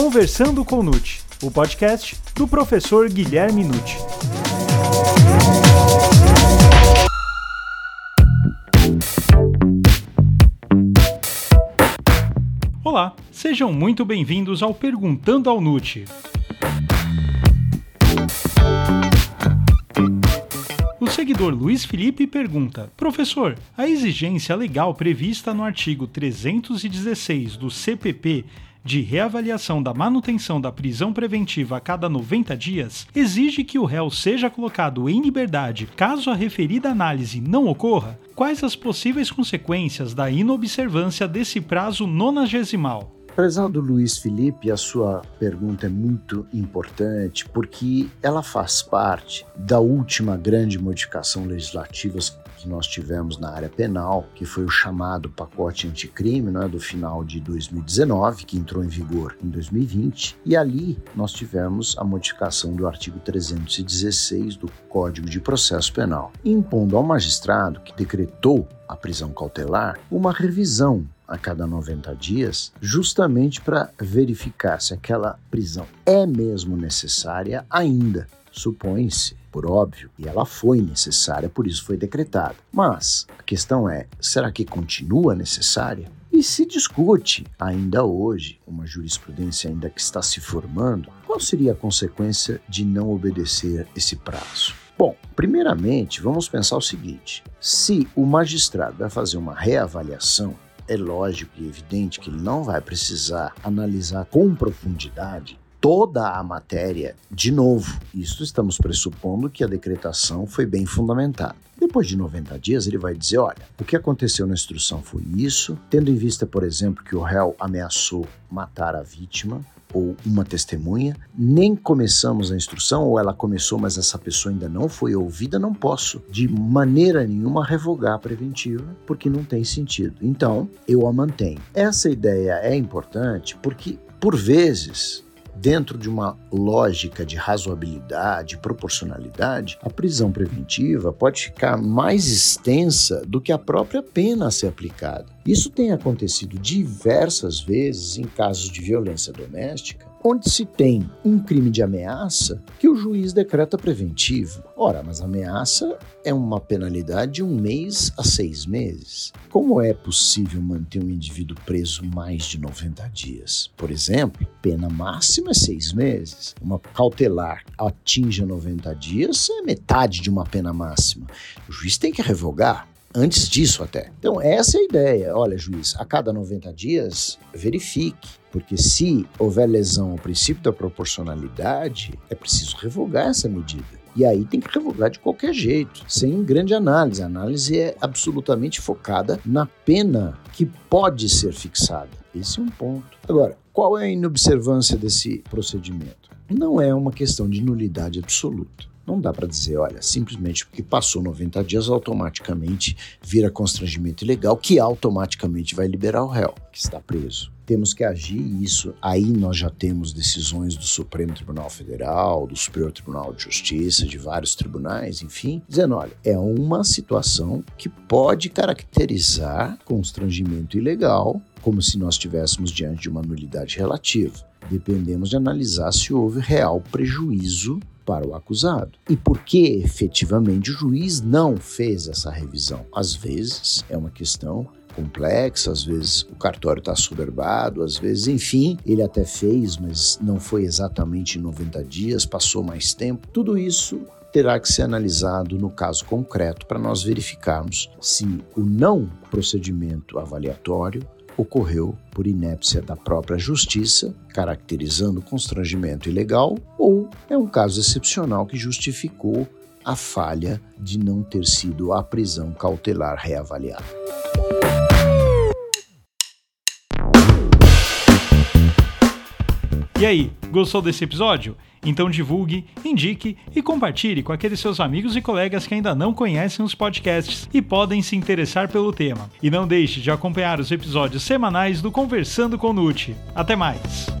Conversando com Nute, o podcast do professor Guilherme Nute. Olá, sejam muito bem-vindos ao Perguntando ao Nute. O seguidor Luiz Felipe pergunta: Professor, a exigência legal prevista no artigo 316 do CPP de reavaliação da manutenção da prisão preventiva a cada 90 dias exige que o réu seja colocado em liberdade caso a referida análise não ocorra? Quais as possíveis consequências da inobservância desse prazo nonagesimal? Prezado Luiz Felipe, a sua pergunta é muito importante porque ela faz parte da última grande modificação legislativa que nós tivemos na área penal, que foi o chamado pacote anticrime, é, do final de 2019, que entrou em vigor em 2020, e ali nós tivemos a modificação do artigo 316 do Código de Processo Penal, impondo ao magistrado que decretou a prisão cautelar uma revisão a cada 90 dias, justamente para verificar se aquela prisão é mesmo necessária ainda. Supõe-se por óbvio, e ela foi necessária, por isso foi decretada. Mas a questão é: será que continua necessária? E se discute ainda hoje, uma jurisprudência ainda que está se formando, qual seria a consequência de não obedecer esse prazo? Primeiramente, vamos pensar o seguinte: se o magistrado vai fazer uma reavaliação, é lógico e evidente que ele não vai precisar analisar com profundidade toda a matéria de novo. Isso estamos pressupondo que a decretação foi bem fundamentada. Depois de 90 dias, ele vai dizer: olha, o que aconteceu na instrução foi isso, tendo em vista, por exemplo, que o réu ameaçou matar a vítima ou uma testemunha, nem começamos a instrução, ou ela começou, mas essa pessoa ainda não foi ouvida, não posso de maneira nenhuma revogar a preventiva, porque não tem sentido. Então, eu a mantenho. Essa ideia é importante porque, por vezes, dentro de uma lógica de razoabilidade, proporcionalidade, a prisão preventiva pode ficar mais extensa do que a própria pena a ser aplicada. Isso tem acontecido diversas vezes em casos de violência doméstica, onde se tem um crime de ameaça que o juiz decreta preventivo. Ora, mas ameaça é uma penalidade de um mês a seis meses. Como é possível manter um indivíduo preso mais de 90 dias? Por exemplo, pena máxima é seis meses. Uma cautelar atinge 90 dias é metade de uma pena máxima. O juiz tem que revogar antes disso até. Então, essa é a ideia. Olha, juiz, a cada 90 dias, verifique. Porque se houver lesão ao princípio da proporcionalidade, é preciso revogar essa medida. E aí tem que revogar de qualquer jeito, sem grande análise. A análise é absolutamente focada na pena que pode ser fixada. Esse é um ponto. Agora, qual é a inobservância desse procedimento? Não é uma questão de nulidade absoluta. Não dá para dizer, olha, simplesmente porque passou 90 dias, automaticamente vira constrangimento ilegal, que automaticamente vai liberar o réu que está preso. Temos que agir e isso aí nós já temos decisões do Supremo Tribunal Federal, do Superior Tribunal de Justiça, de vários tribunais, enfim, dizendo, olha, é uma situação que pode caracterizar constrangimento ilegal, como se nós estivéssemos diante de uma nulidade relativa. Dependemos de analisar se houve real prejuízo para o acusado. E por que efetivamente o juiz não fez essa revisão? Às vezes é uma questão complexa, às vezes o cartório está soberbado, às vezes, enfim, ele até fez, mas não foi exatamente em 90 dias, passou mais tempo. Tudo isso terá que ser analisado no caso concreto para nós verificarmos se o não procedimento avaliatório ocorreu por inépcia da própria justiça, caracterizando constrangimento ilegal, ou é um caso excepcional que justificou a falha de não ter sido a prisão cautelar reavaliada. E aí, gostou desse episódio? Então divulgue, indique e compartilhe com aqueles seus amigos e colegas que ainda não conhecem os podcasts e podem se interessar pelo tema. E não deixe de acompanhar os episódios semanais do Conversando com Nute. Até mais!